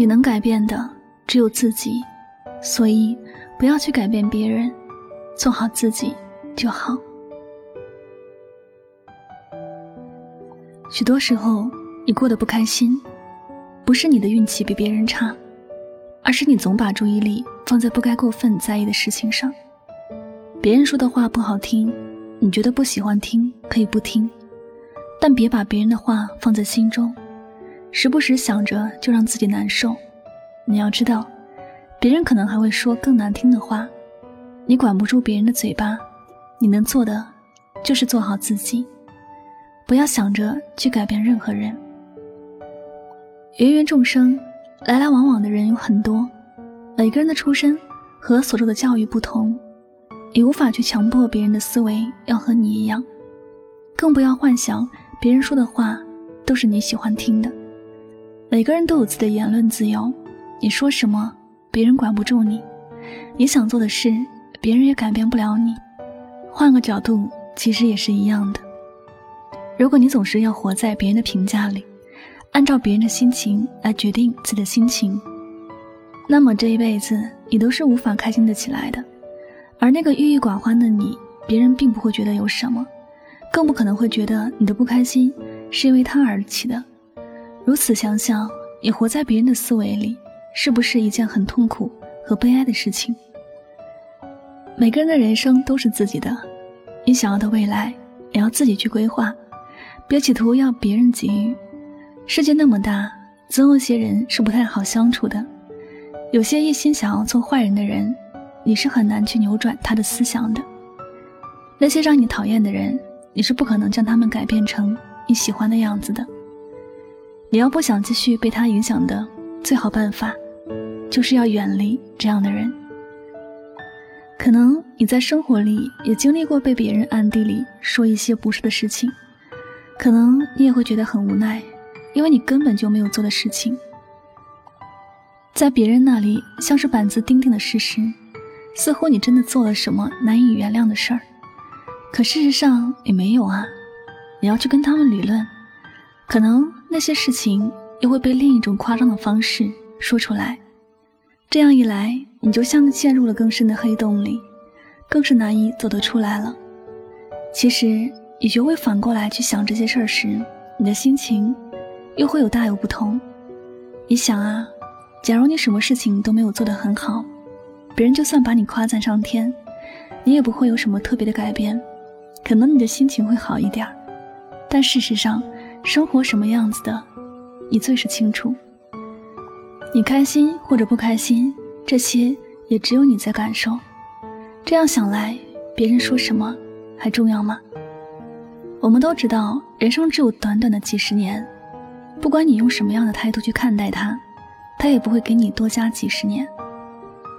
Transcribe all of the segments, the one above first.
你能改变的只有自己，所以不要去改变别人，做好自己就好。许多时候，你过得不开心，不是你的运气比别人差，而是你总把注意力放在不该过分在意的事情上。别人说的话不好听，你觉得不喜欢听可以不听，但别把别人的话放在心中，时不时想着就让自己难受。你要知道，别人可能还会说更难听的话，你管不住别人的嘴巴，你能做的就是做好自己。不要想着去改变任何人。芸芸众生，来来往往的人有很多，每个人的出身和所受的教育不同，你无法去强迫别人的思维要和你一样，更不要幻想别人说的话都是你喜欢听的。每个人都有自己的言论自由，你说什么，别人管不住你；你想做的事，别人也改变不了你。换个角度，其实也是一样的。如果你总是要活在别人的评价里，按照别人的心情来决定自己的心情，那么这一辈子你都是无法开心的起来的。而那个郁郁寡欢的你，别人并不会觉得有什么，更不可能会觉得你的不开心是因为他而起的。如此想想，你活在别人的思维里，是不是一件很痛苦和悲哀的事情？每个人的人生都是自己的，你想要的未来也要自己去规划。别企图要别人给予。世界那么大，总有些人是不太好相处的。有些一心想要做坏人的人，你是很难去扭转他的思想的。那些让你讨厌的人，你是不可能将他们改变成你喜欢的样子的。你要不想继续被他影响的，最好办法，就是要远离这样的人。可能你在生活里也经历过被别人暗地里说一些不是的事情。可能你也会觉得很无奈，因为你根本就没有做的事情，在别人那里像是板子钉钉的事实，似乎你真的做了什么难以原谅的事儿，可事实上你没有啊。你要去跟他们理论，可能那些事情又会被另一种夸张的方式说出来，这样一来，你就像陷入了更深的黑洞里，更是难以走得出来了。其实。你学会反过来去想这些事儿时，你的心情又会有大有不同。你想啊，假如你什么事情都没有做得很好，别人就算把你夸赞上天，你也不会有什么特别的改变。可能你的心情会好一点儿，但事实上，生活什么样子的，你最是清楚。你开心或者不开心，这些也只有你在感受。这样想来，别人说什么还重要吗？我们都知道，人生只有短短的几十年，不管你用什么样的态度去看待它，它也不会给你多加几十年。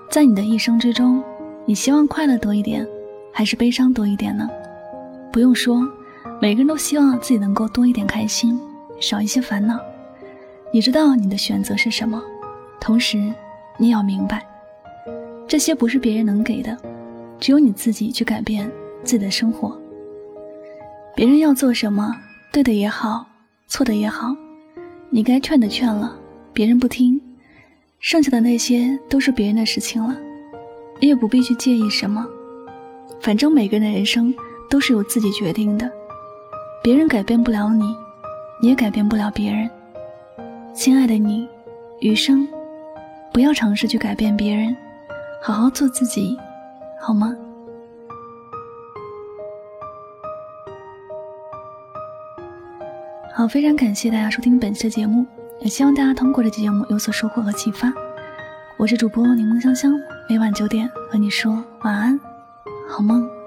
在你的一生之中，你希望快乐多一点，还是悲伤多一点呢？不用说，每个人都希望自己能够多一点开心，少一些烦恼。你知道你的选择是什么，同时你要明白，这些不是别人能给的，只有你自己去改变自己的生活。别人要做什么，对的也好，错的也好，你该劝的劝了，别人不听，剩下的那些都是别人的事情了，你也不必去介意什么。反正每个人的人生都是由自己决定的，别人改变不了你，你也改变不了别人。亲爱的你，余生不要尝试去改变别人，好好做自己，好吗？好，非常感谢大家收听本期的节目，也希望大家通过这期节目有所收获和启发。我是主播柠檬香香，每晚九点和你说晚安，好梦。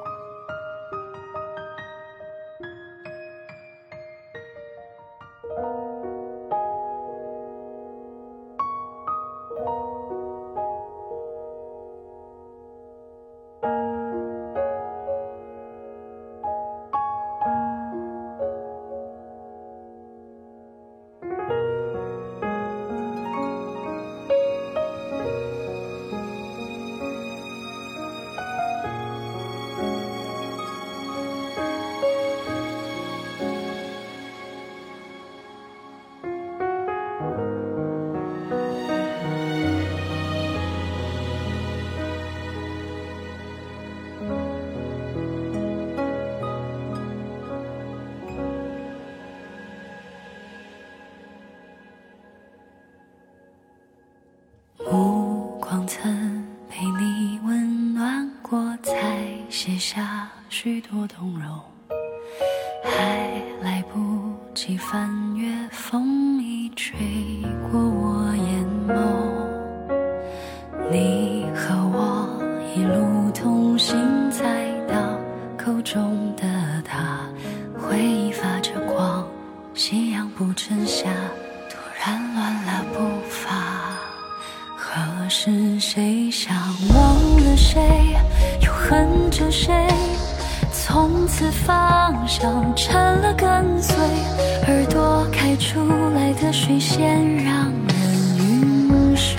写下许多动容还来不及翻阅风已吹过我眼眸。你和我一路同行再到口中的他回忆谁从此方向成了跟随耳朵开出来的水仙让人晕眩。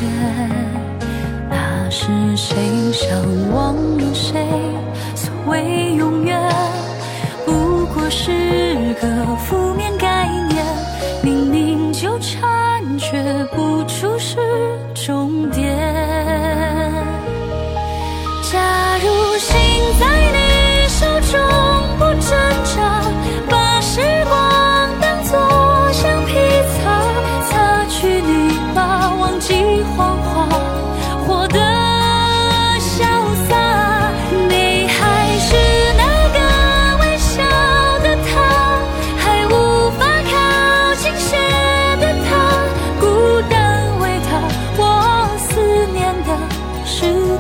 那时谁想忘了谁？所谓永远不过是个负 you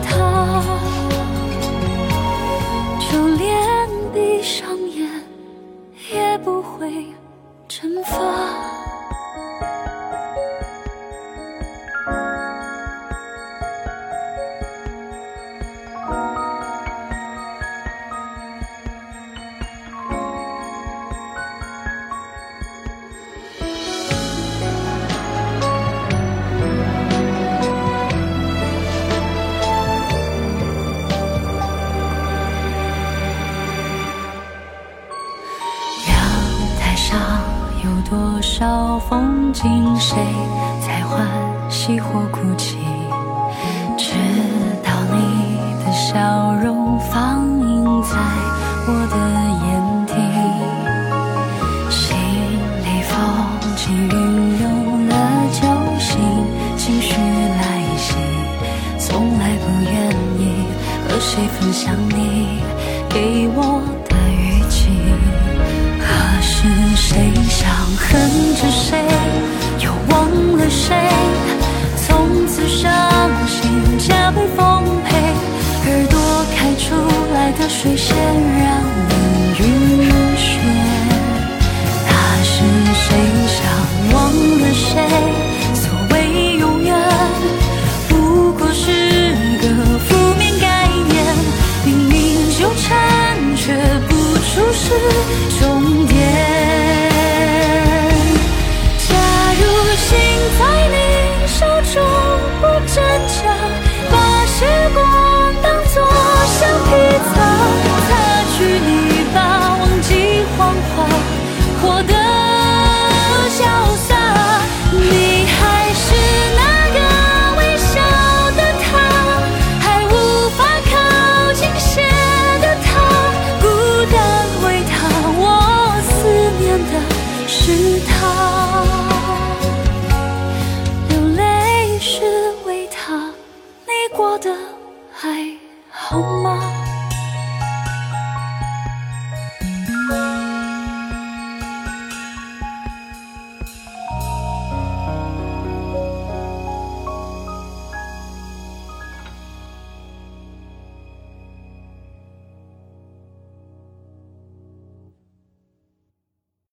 多少风景谁在欢喜或哭泣？